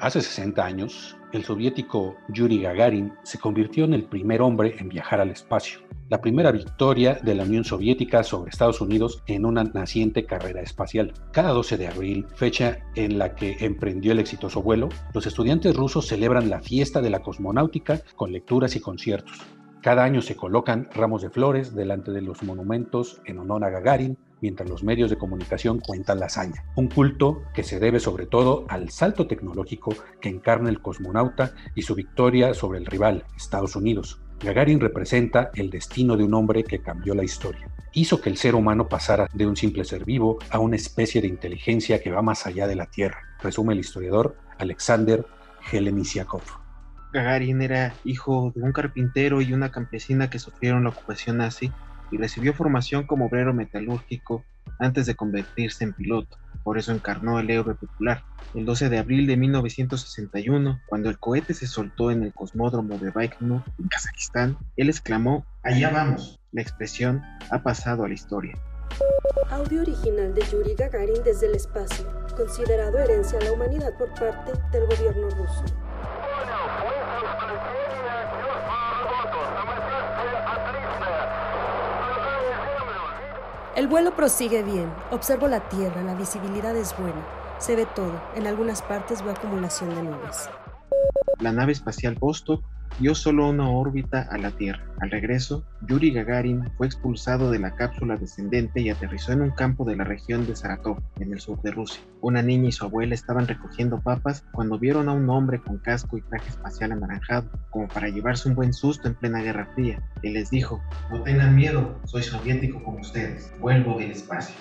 Hace 60 años, el soviético Yuri Gagarin se convirtió en el primer hombre en viajar al espacio la primera victoria de la Unión Soviética sobre Estados Unidos en una naciente carrera espacial. Cada 12 de abril, fecha en la que emprendió el exitoso vuelo, los estudiantes rusos celebran la fiesta de la cosmonáutica con lecturas y conciertos. Cada año se colocan ramos de flores delante de los monumentos en honor a Gagarin, mientras los medios de comunicación cuentan la hazaña. Un culto que se debe sobre todo al salto tecnológico que encarna el cosmonauta y su victoria sobre el rival, Estados Unidos. Gagarin representa el destino de un hombre que cambió la historia. Hizo que el ser humano pasara de un simple ser vivo a una especie de inteligencia que va más allá de la Tierra, resume el historiador Alexander Helenisiakov. Gagarin era hijo de un carpintero y una campesina que sufrieron la ocupación nazi y recibió formación como obrero metalúrgico antes de convertirse en piloto. Por eso encarnó el héroe popular. El 12 de abril de 1961, cuando el cohete se soltó en el cosmódromo de Baikonur, en Kazajistán, él exclamó, Allá vamos. La expresión ha pasado a la historia. Audio original de Yuri Gagarin desde el espacio, considerado herencia a la humanidad por parte del gobierno ruso. El vuelo prosigue bien. Observo la Tierra, la visibilidad es buena. Se ve todo. En algunas partes veo acumulación de nubes. La nave espacial Vostok dio solo una órbita a la Tierra. Al regreso, Yuri Gagarin fue expulsado de la cápsula descendente y aterrizó en un campo de la región de Saratov, en el sur de Rusia. Una niña y su abuela estaban recogiendo papas cuando vieron a un hombre con casco y traje espacial anaranjado, como para llevarse un buen susto en plena Guerra Fría. Él les dijo, no tengan miedo, soy soviético como ustedes, vuelvo del espacio.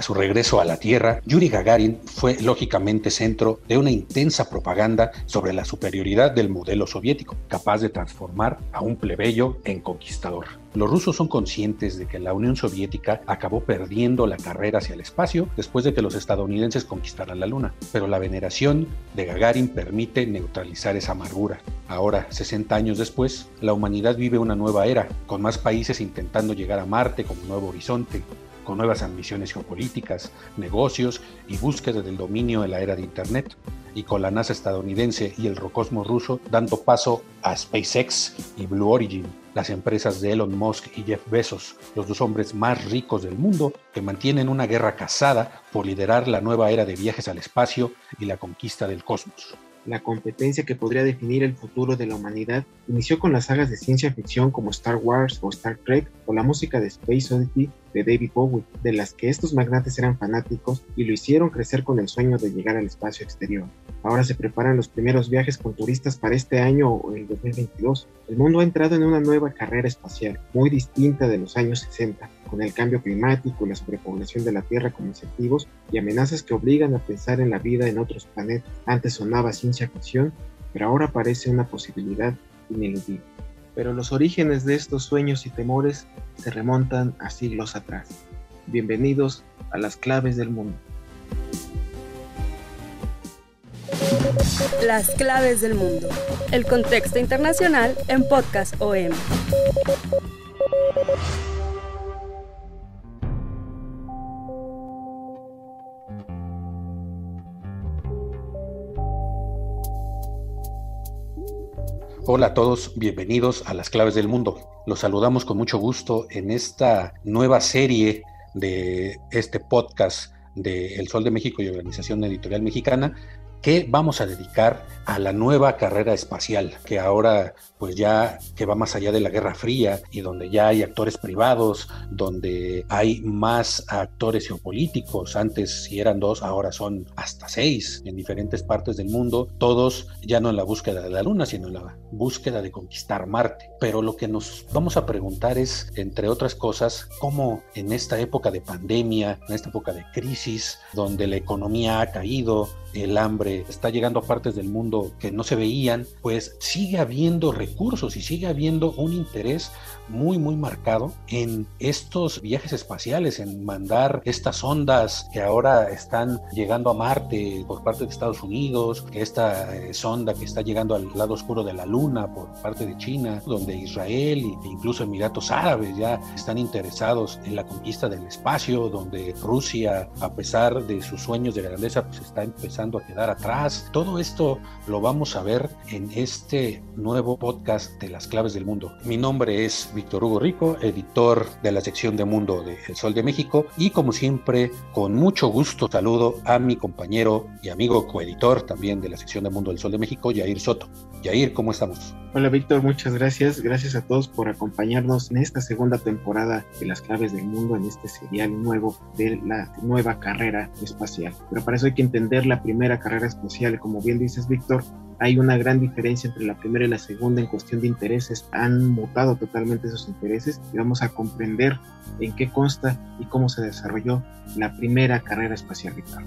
A su regreso a la Tierra, Yuri Gagarin fue lógicamente centro de una intensa propaganda sobre la superioridad del modelo soviético, capaz de transformar a un plebeyo en conquistador. Los rusos son conscientes de que la Unión Soviética acabó perdiendo la carrera hacia el espacio después de que los estadounidenses conquistaran la Luna, pero la veneración de Gagarin permite neutralizar esa amargura. Ahora, 60 años después, la humanidad vive una nueva era, con más países intentando llegar a Marte como nuevo horizonte, con nuevas ambiciones geopolíticas, negocios y búsqueda del dominio de la era de Internet, y con la NASA estadounidense y el Rocosmo ruso dando paso a SpaceX y Blue Origin, las empresas de Elon Musk y Jeff Bezos, los dos hombres más ricos del mundo que mantienen una guerra casada por liderar la nueva era de viajes al espacio y la conquista del cosmos. La competencia que podría definir el futuro de la humanidad inició con las sagas de ciencia ficción como Star Wars o Star Trek o la música de Space Oddity de David Bowie, de las que estos magnates eran fanáticos y lo hicieron crecer con el sueño de llegar al espacio exterior. Ahora se preparan los primeros viajes con turistas para este año o el 2022. El mundo ha entrado en una nueva carrera espacial, muy distinta de los años 60, con el cambio climático y la sobrepoblación de la Tierra como incentivos y amenazas que obligan a pensar en la vida en otros planetas. Antes sonaba ciencia ficción, pero ahora parece una posibilidad ineludible. Pero los orígenes de estos sueños y temores se remontan a siglos atrás. Bienvenidos a las claves del mundo. Las claves del mundo. El contexto internacional en Podcast OM. Hola a todos, bienvenidos a Las Claves del Mundo. Los saludamos con mucho gusto en esta nueva serie de este podcast de El Sol de México y Organización Editorial Mexicana, ¿Qué vamos a dedicar a la nueva carrera espacial que ahora pues ya que va más allá de la Guerra Fría y donde ya hay actores privados, donde hay más actores geopolíticos, antes si eran dos, ahora son hasta seis en diferentes partes del mundo, todos ya no en la búsqueda de la Luna, sino en la búsqueda de conquistar Marte. Pero lo que nos vamos a preguntar es, entre otras cosas, cómo en esta época de pandemia, en esta época de crisis, donde la economía ha caído, el hambre está llegando a partes del mundo que no se veían, pues sigue habiendo recursos y sigue habiendo un interés muy, muy marcado en estos viajes espaciales, en mandar estas ondas que ahora están llegando a Marte por parte de Estados Unidos, que esta eh, sonda que está llegando al lado oscuro de la Luna por parte de China, donde Israel e incluso Emiratos Árabes ya están interesados en la conquista del espacio, donde Rusia, a pesar de sus sueños de grandeza, pues está empezando a quedar atrás. Todo esto lo vamos a ver en este nuevo podcast de las claves del mundo. Mi nombre es Víctor Hugo Rico, editor de la sección de Mundo de El Sol de México y como siempre, con mucho gusto saludo a mi compañero y amigo coeditor también de la sección de Mundo del Sol de México, Yair Soto. Yair, ¿cómo estamos? Hola Víctor, muchas gracias. Gracias a todos por acompañarnos en esta segunda temporada de Las Claves del Mundo, en este serial nuevo de la nueva carrera espacial. Pero para eso hay que entender la primera carrera espacial. Como bien dices Víctor, hay una gran diferencia entre la primera y la segunda en cuestión de intereses. Han mutado totalmente esos intereses y vamos a comprender en qué consta y cómo se desarrolló la primera carrera espacial, Víctor.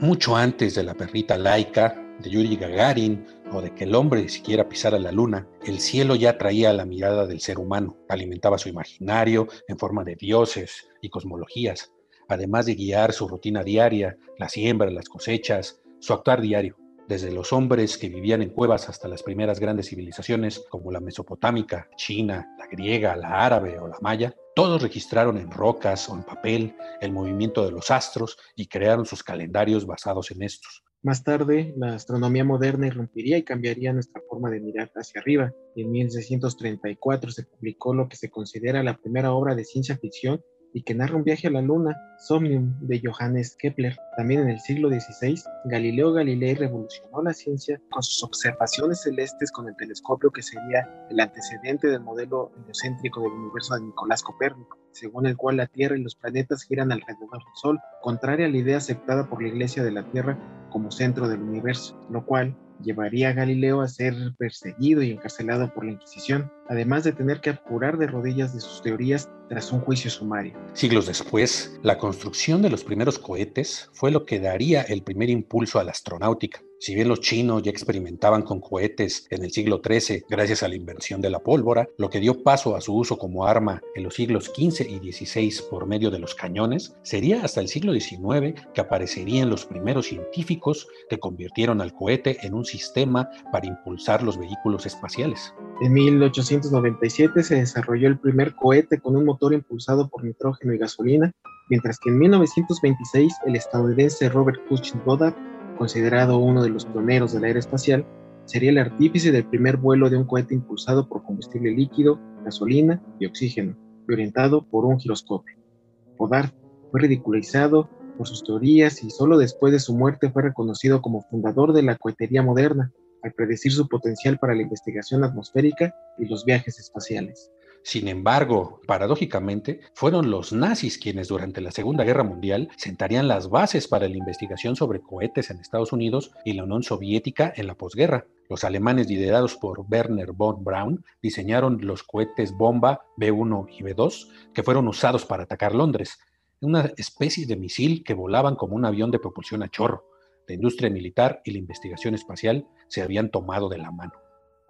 Mucho antes de la perrita laica, de Yuri Gagarin o de que el hombre siquiera pisara la luna, el cielo ya traía la mirada del ser humano, alimentaba su imaginario en forma de dioses y cosmologías, además de guiar su rutina diaria, la siembra, las cosechas, su actuar diario, desde los hombres que vivían en cuevas hasta las primeras grandes civilizaciones como la mesopotámica, china, la griega, la árabe o la maya, todos registraron en rocas o en papel el movimiento de los astros y crearon sus calendarios basados en estos. Más tarde, la astronomía moderna irrumpiría y cambiaría nuestra forma de mirar hacia arriba. En 1634 se publicó lo que se considera la primera obra de ciencia ficción y que narra un viaje a la Luna, Somnium, de Johannes Kepler. También en el siglo XVI, Galileo Galilei revolucionó la ciencia con sus observaciones celestes con el telescopio que sería el antecedente del modelo heliocéntrico del universo de Nicolás Copérnico, según el cual la Tierra y los planetas giran alrededor del Sol, contraria a la idea aceptada por la Iglesia de la Tierra como centro del universo, lo cual llevaría a Galileo a ser perseguido y encarcelado por la Inquisición, además de tener que apurar de rodillas de sus teorías tras un juicio sumario. Siglos después, la construcción de los primeros cohetes fue lo que daría el primer impulso a la astronáutica. Si bien los chinos ya experimentaban con cohetes en el siglo XIII gracias a la invención de la pólvora, lo que dio paso a su uso como arma en los siglos XV y XVI por medio de los cañones, sería hasta el siglo XIX que aparecerían los primeros científicos que convirtieron al cohete en un sistema para impulsar los vehículos espaciales. En 1897 se desarrolló el primer cohete con un motor impulsado por nitrógeno y gasolina, mientras que en 1926 el estadounidense Robert Cushing Goddard considerado uno de los pioneros de la era espacial, sería el artífice del primer vuelo de un cohete impulsado por combustible líquido, gasolina y oxígeno, y orientado por un giroscopio. Goddard fue ridiculizado por sus teorías y solo después de su muerte fue reconocido como fundador de la cohetería moderna, al predecir su potencial para la investigación atmosférica y los viajes espaciales. Sin embargo, paradójicamente, fueron los nazis quienes durante la Segunda Guerra Mundial sentarían las bases para la investigación sobre cohetes en Estados Unidos y la Unión Soviética en la posguerra. Los alemanes, liderados por Werner von Braun, diseñaron los cohetes bomba B-1 y B-2 que fueron usados para atacar Londres, una especie de misil que volaban como un avión de propulsión a chorro. La industria militar y la investigación espacial se habían tomado de la mano.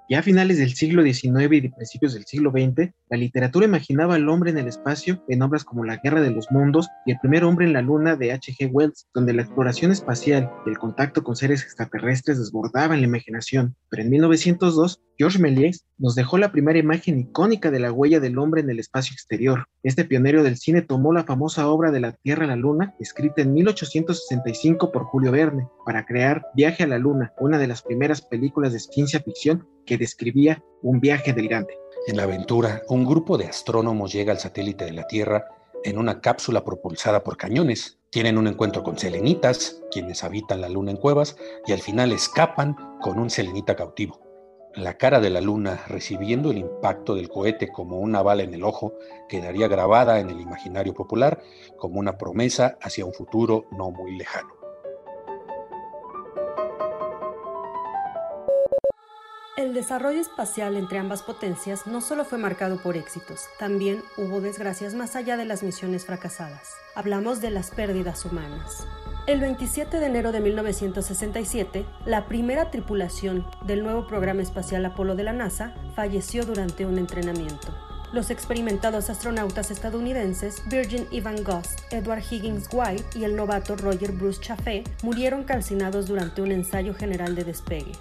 Ya a finales del siglo XIX y principios del siglo XX, la literatura imaginaba al hombre en el espacio en obras como La Guerra de los Mundos y El primer hombre en la luna de H.G. Wells, donde la exploración espacial y el contacto con seres extraterrestres desbordaban la imaginación. Pero en 1902, Georges Méliès nos dejó la primera imagen icónica de la huella del hombre en el espacio exterior. Este pionero del cine tomó la famosa obra de la Tierra a la Luna, escrita en 1865 por Julio Verne, para crear Viaje a la Luna, una de las primeras películas de ciencia ficción que describía un viaje delirante. En la aventura, un grupo de astrónomos llega al satélite de la Tierra en una cápsula propulsada por cañones. Tienen un encuentro con selenitas, quienes habitan la luna en cuevas, y al final escapan con un selenita cautivo. La cara de la luna, recibiendo el impacto del cohete como una bala en el ojo, quedaría grabada en el imaginario popular como una promesa hacia un futuro no muy lejano. El desarrollo espacial entre ambas potencias no solo fue marcado por éxitos, también hubo desgracias más allá de las misiones fracasadas. Hablamos de las pérdidas humanas. El 27 de enero de 1967, la primera tripulación del nuevo programa espacial Apolo de la NASA falleció durante un entrenamiento. Los experimentados astronautas estadounidenses Virgin Ivan Goss, Edward Higgins White y el novato Roger Bruce Chaffee murieron calcinados durante un ensayo general de despegue.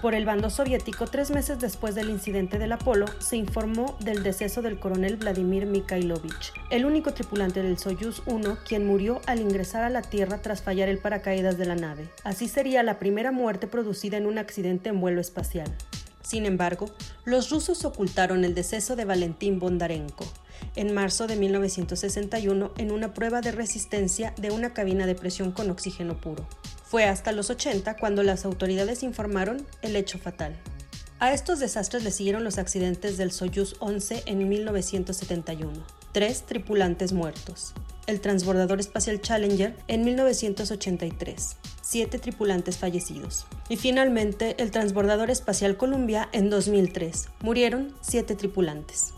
Por el bando soviético, tres meses después del incidente del Apolo, se informó del deceso del coronel Vladimir Mikhailovich, el único tripulante del Soyuz 1 quien murió al ingresar a la Tierra tras fallar el paracaídas de la nave. Así sería la primera muerte producida en un accidente en vuelo espacial. Sin embargo, los rusos ocultaron el deceso de Valentín Bondarenko en marzo de 1961 en una prueba de resistencia de una cabina de presión con oxígeno puro. Fue hasta los 80 cuando las autoridades informaron el hecho fatal. A estos desastres le siguieron los accidentes del Soyuz 11 en 1971. Tres tripulantes muertos. El transbordador espacial Challenger en 1983. Siete tripulantes fallecidos. Y finalmente el transbordador espacial Columbia en 2003. Murieron siete tripulantes.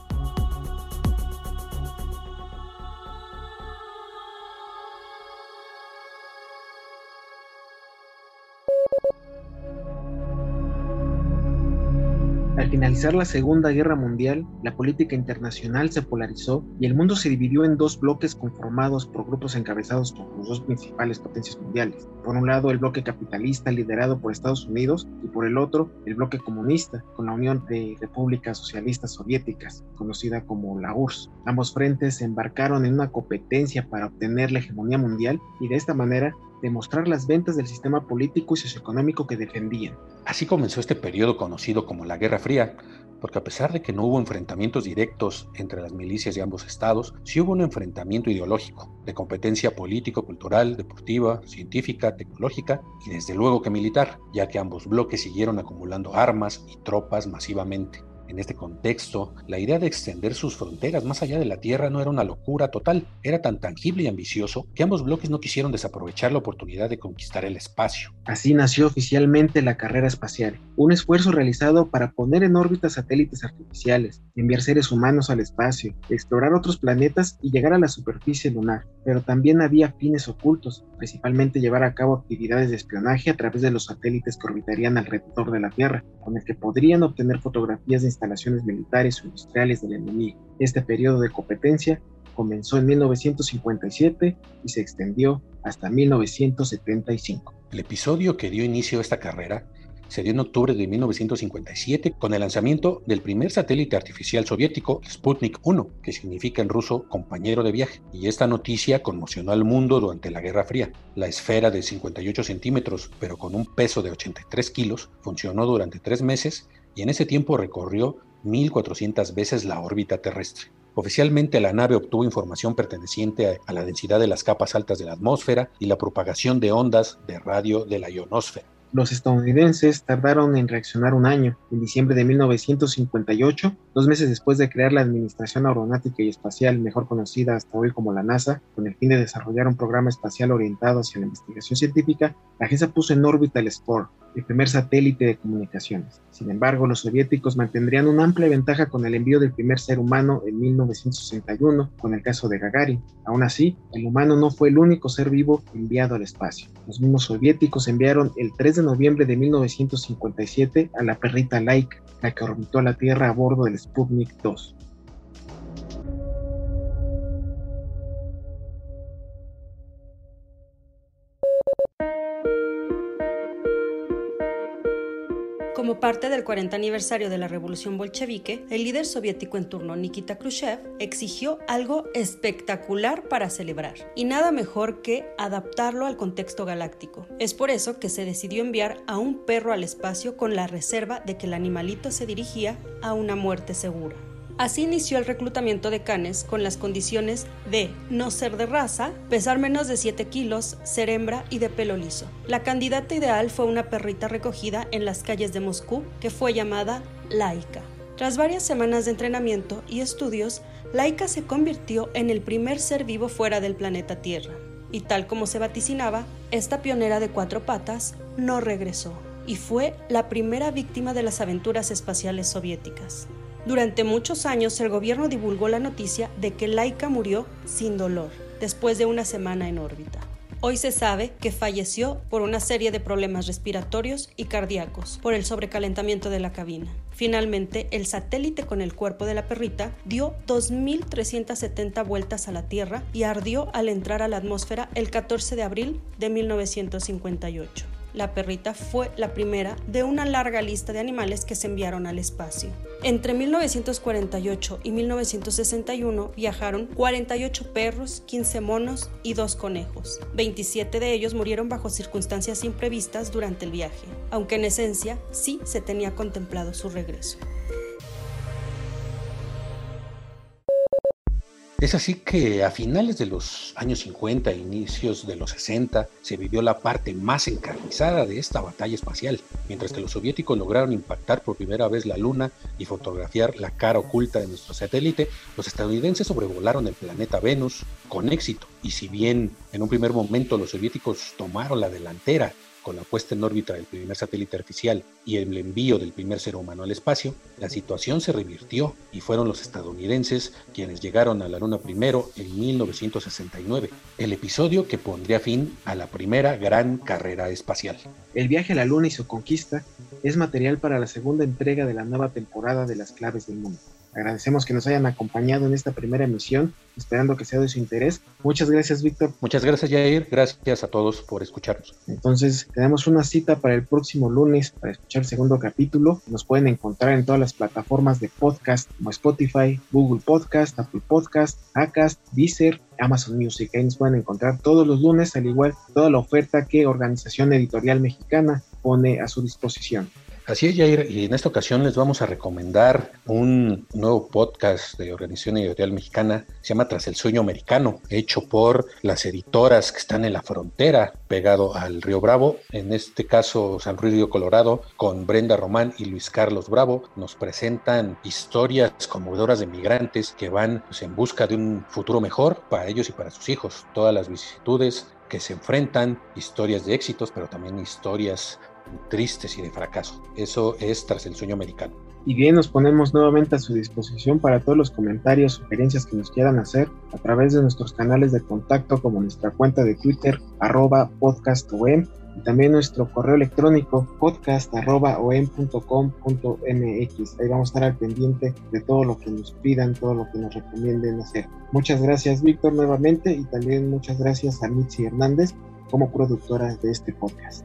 Finalizar la Segunda Guerra Mundial, la política internacional se polarizó y el mundo se dividió en dos bloques conformados por grupos encabezados por los dos principales potencias mundiales. Por un lado, el bloque capitalista liderado por Estados Unidos y por el otro, el bloque comunista con la Unión de Repúblicas Socialistas Soviéticas, conocida como la URSS. Ambos frentes se embarcaron en una competencia para obtener la hegemonía mundial y de esta manera demostrar las ventas del sistema político y socioeconómico que defendían. Así comenzó este periodo conocido como la Guerra Fría, porque a pesar de que no hubo enfrentamientos directos entre las milicias de ambos estados, sí hubo un enfrentamiento ideológico, de competencia político, cultural, deportiva, científica, tecnológica y desde luego que militar, ya que ambos bloques siguieron acumulando armas y tropas masivamente. En este contexto, la idea de extender sus fronteras más allá de la Tierra no era una locura total, era tan tangible y ambicioso que ambos bloques no quisieron desaprovechar la oportunidad de conquistar el espacio. Así nació oficialmente la carrera espacial, un esfuerzo realizado para poner en órbita satélites artificiales, enviar seres humanos al espacio, explorar otros planetas y llegar a la superficie lunar. Pero también había fines ocultos, principalmente llevar a cabo actividades de espionaje a través de los satélites que orbitarían alrededor de la Tierra, con el que podrían obtener fotografías de instalaciones militares o industriales del enemigo. Este periodo de competencia comenzó en 1957 y se extendió hasta 1975. El episodio que dio inicio a esta carrera se dio en octubre de 1957 con el lanzamiento del primer satélite artificial soviético, Sputnik 1, que significa en ruso compañero de viaje. Y esta noticia conmocionó al mundo durante la Guerra Fría. La esfera de 58 centímetros, pero con un peso de 83 kilos, funcionó durante tres meses y en ese tiempo recorrió 1.400 veces la órbita terrestre. Oficialmente la nave obtuvo información perteneciente a la densidad de las capas altas de la atmósfera y la propagación de ondas de radio de la ionosfera. Los estadounidenses tardaron en reaccionar un año. En diciembre de 1958, dos meses después de crear la Administración Aeronáutica y Espacial, mejor conocida hasta hoy como la NASA, con el fin de desarrollar un programa espacial orientado hacia la investigación científica, la agencia puso en órbita el Spore, el primer satélite de comunicaciones. Sin embargo, los soviéticos mantendrían una amplia ventaja con el envío del primer ser humano en 1961, con el caso de Gagarin. Aún así, el humano no fue el único ser vivo enviado al espacio. Los mismos soviéticos enviaron el 3 de noviembre de 1957 a la perrita Laika, la que orbitó la Tierra a bordo del Sputnik 2. Como parte del 40 aniversario de la revolución bolchevique, el líder soviético en turno Nikita Khrushchev exigió algo espectacular para celebrar, y nada mejor que adaptarlo al contexto galáctico. Es por eso que se decidió enviar a un perro al espacio con la reserva de que el animalito se dirigía a una muerte segura. Así inició el reclutamiento de canes con las condiciones de no ser de raza, pesar menos de 7 kilos, ser hembra y de pelo liso. La candidata ideal fue una perrita recogida en las calles de Moscú que fue llamada Laika. Tras varias semanas de entrenamiento y estudios, Laika se convirtió en el primer ser vivo fuera del planeta Tierra. Y tal como se vaticinaba, esta pionera de cuatro patas no regresó y fue la primera víctima de las aventuras espaciales soviéticas. Durante muchos años el gobierno divulgó la noticia de que Laika murió sin dolor, después de una semana en órbita. Hoy se sabe que falleció por una serie de problemas respiratorios y cardíacos por el sobrecalentamiento de la cabina. Finalmente, el satélite con el cuerpo de la perrita dio 2.370 vueltas a la Tierra y ardió al entrar a la atmósfera el 14 de abril de 1958 la perrita fue la primera de una larga lista de animales que se enviaron al espacio. Entre 1948 y 1961 viajaron 48 perros, 15 monos y 2 conejos. 27 de ellos murieron bajo circunstancias imprevistas durante el viaje, aunque en esencia sí se tenía contemplado su regreso. Es así que a finales de los años 50 e inicios de los 60 se vivió la parte más encarnizada de esta batalla espacial, mientras que los soviéticos lograron impactar por primera vez la Luna y fotografiar la cara oculta de nuestro satélite, los estadounidenses sobrevolaron el planeta Venus con éxito, y si bien en un primer momento los soviéticos tomaron la delantera con la puesta en órbita del primer satélite artificial y el envío del primer ser humano al espacio, la situación se revirtió y fueron los estadounidenses quienes llegaron a la Luna primero en 1969, el episodio que pondría fin a la primera gran carrera espacial. El viaje a la Luna y su conquista es material para la segunda entrega de la nueva temporada de las claves del mundo. Agradecemos que nos hayan acompañado en esta primera emisión, esperando que sea de su interés. Muchas gracias, Víctor. Muchas gracias, Jair. Gracias a todos por escucharnos. Entonces, tenemos una cita para el próximo lunes para escuchar el segundo capítulo. Nos pueden encontrar en todas las plataformas de podcast como Spotify, Google Podcast, Apple Podcast, Acast, Deezer, Amazon Music. Ahí nos pueden encontrar todos los lunes, al igual toda la oferta que Organización Editorial Mexicana pone a su disposición. Así es, Jair, y en esta ocasión les vamos a recomendar un nuevo podcast de Organización Editorial Mexicana, se llama Tras el Sueño Americano, hecho por las editoras que están en la frontera, pegado al Río Bravo, en este caso San Río Colorado, con Brenda Román y Luis Carlos Bravo, nos presentan historias conmovedoras de migrantes que van pues, en busca de un futuro mejor para ellos y para sus hijos, todas las vicisitudes que se enfrentan, historias de éxitos, pero también historias tristes y de fracaso. Eso es tras el sueño americano. Y bien, nos ponemos nuevamente a su disposición para todos los comentarios, sugerencias que nos quieran hacer a través de nuestros canales de contacto como nuestra cuenta de Twitter arroba podcastom y también nuestro correo electrónico podcast arroba Ahí vamos a estar al pendiente de todo lo que nos pidan, todo lo que nos recomienden hacer. Muchas gracias Víctor nuevamente y también muchas gracias a Mitzi Hernández como productora de este podcast.